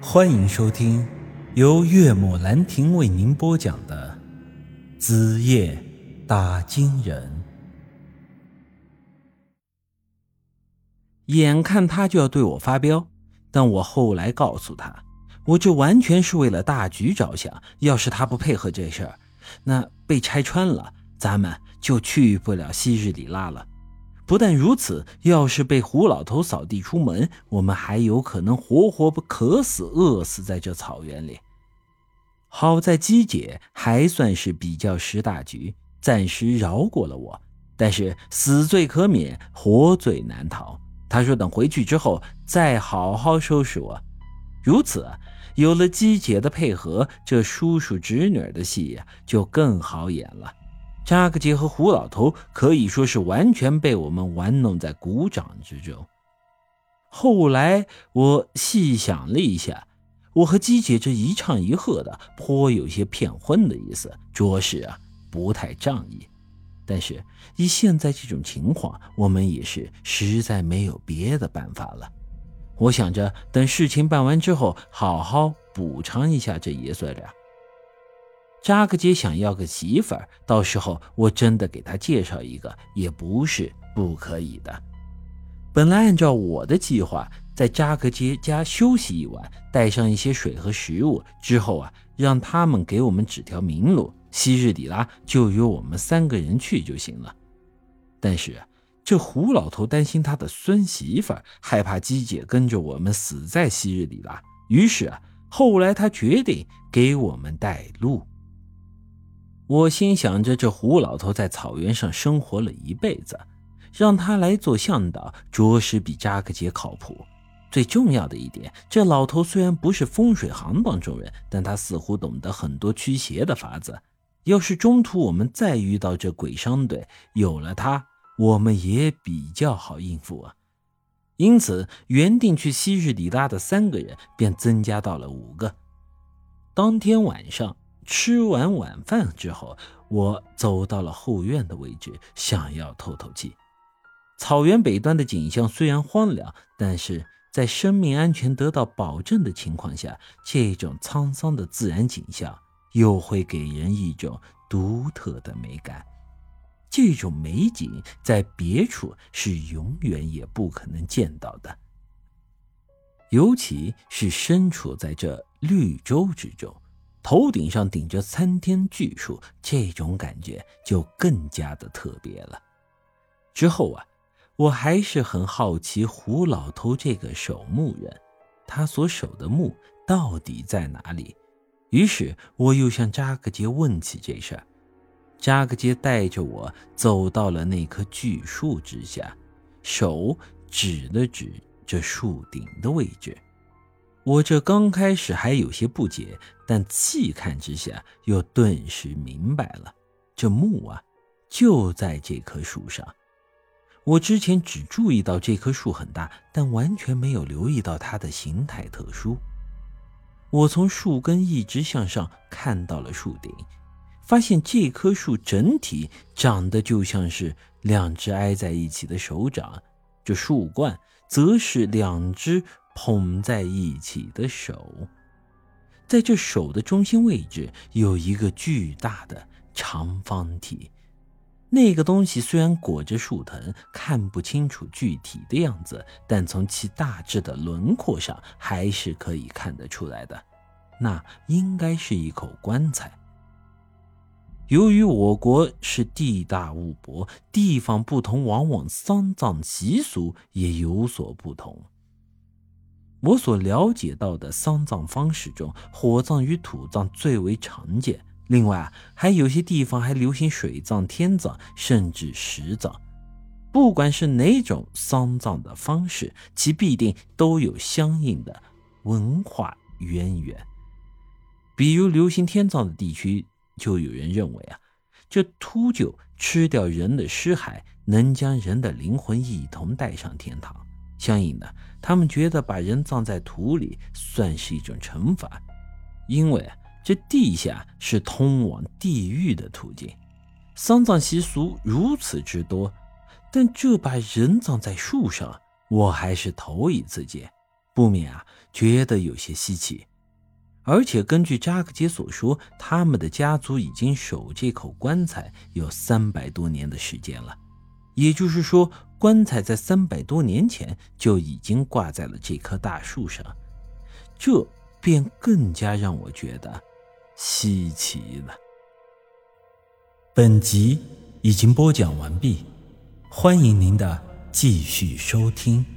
欢迎收听由岳母兰亭为您播讲的《子夜打金人》。眼看他就要对我发飙，但我后来告诉他，我这完全是为了大局着想。要是他不配合这事儿，那被拆穿了，咱们就去不了昔日里拉了。不但如此，要是被胡老头扫地出门，我们还有可能活活不渴死、饿死在这草原里。好在姬姐还算是比较识大局，暂时饶过了我。但是死罪可免，活罪难逃。她说等回去之后再好好收拾我。如此，有了姬姐的配合，这叔叔侄女的戏呀就更好演了。扎克杰和胡老头可以说是完全被我们玩弄在股掌之中。后来我细想了一下，我和姬姐这一唱一和的，颇有些骗婚的意思，着实啊不太仗义。但是以现在这种情况，我们也是实在没有别的办法了。我想着等事情办完之后，好好补偿一下这爷孙俩。扎克杰想要个媳妇儿，到时候我真的给他介绍一个，也不是不可以的。本来按照我的计划，在扎克杰家休息一晚，带上一些水和食物，之后啊，让他们给我们指条明路，昔日里拉就由我们三个人去就行了。但是这胡老头担心他的孙媳妇儿，害怕姬姐跟着我们死在昔日里拉，于是啊，后来他决定给我们带路。我心想着，这胡老头在草原上生活了一辈子，让他来做向导，着实比扎克杰靠谱。最重要的一点，这老头虽然不是风水行当中人，但他似乎懂得很多驱邪的法子。要是中途我们再遇到这鬼商队，有了他，我们也比较好应付啊。因此，原定去昔日里拉的三个人便增加到了五个。当天晚上。吃完晚饭之后，我走到了后院的位置，想要透透气。草原北端的景象虽然荒凉，但是在生命安全得到保证的情况下，这种沧桑的自然景象又会给人一种独特的美感。这种美景在别处是永远也不可能见到的，尤其是身处在这绿洲之中。头顶上顶着参天巨树，这种感觉就更加的特别了。之后啊，我还是很好奇胡老头这个守墓人，他所守的墓到底在哪里？于是我又向扎克杰问起这事儿。扎克杰带着我走到了那棵巨树之下，手指了指这树顶的位置。我这刚开始还有些不解，但细看之下，又顿时明白了。这墓啊，就在这棵树上。我之前只注意到这棵树很大，但完全没有留意到它的形态特殊。我从树根一直向上看到了树顶，发现这棵树整体长得就像是两只挨在一起的手掌，这树冠则是两只。捧在一起的手，在这手的中心位置有一个巨大的长方体。那个东西虽然裹着树藤，看不清楚具体的样子，但从其大致的轮廓上还是可以看得出来的。那应该是一口棺材。由于我国是地大物博，地方不同，往往丧葬习俗也有所不同。我所了解到的丧葬方式中，火葬与土葬最为常见。另外啊，还有些地方还流行水葬、天葬，甚至石葬。不管是哪种丧葬的方式，其必定都有相应的文化渊源。比如流行天葬的地区，就有人认为啊，这秃鹫吃掉人的尸骸，能将人的灵魂一同带上天堂。相应的，他们觉得把人葬在土里算是一种惩罚，因为这地下是通往地狱的途径。丧葬习俗如此之多，但这把人葬在树上，我还是头一次见，不免啊觉得有些稀奇。而且根据扎克杰所说，他们的家族已经守这口棺材有三百多年的时间了，也就是说，棺材在三百多年前就已经挂在了这棵大树上，这便更加让我觉得稀奇了。本集已经播讲完毕，欢迎您的继续收听。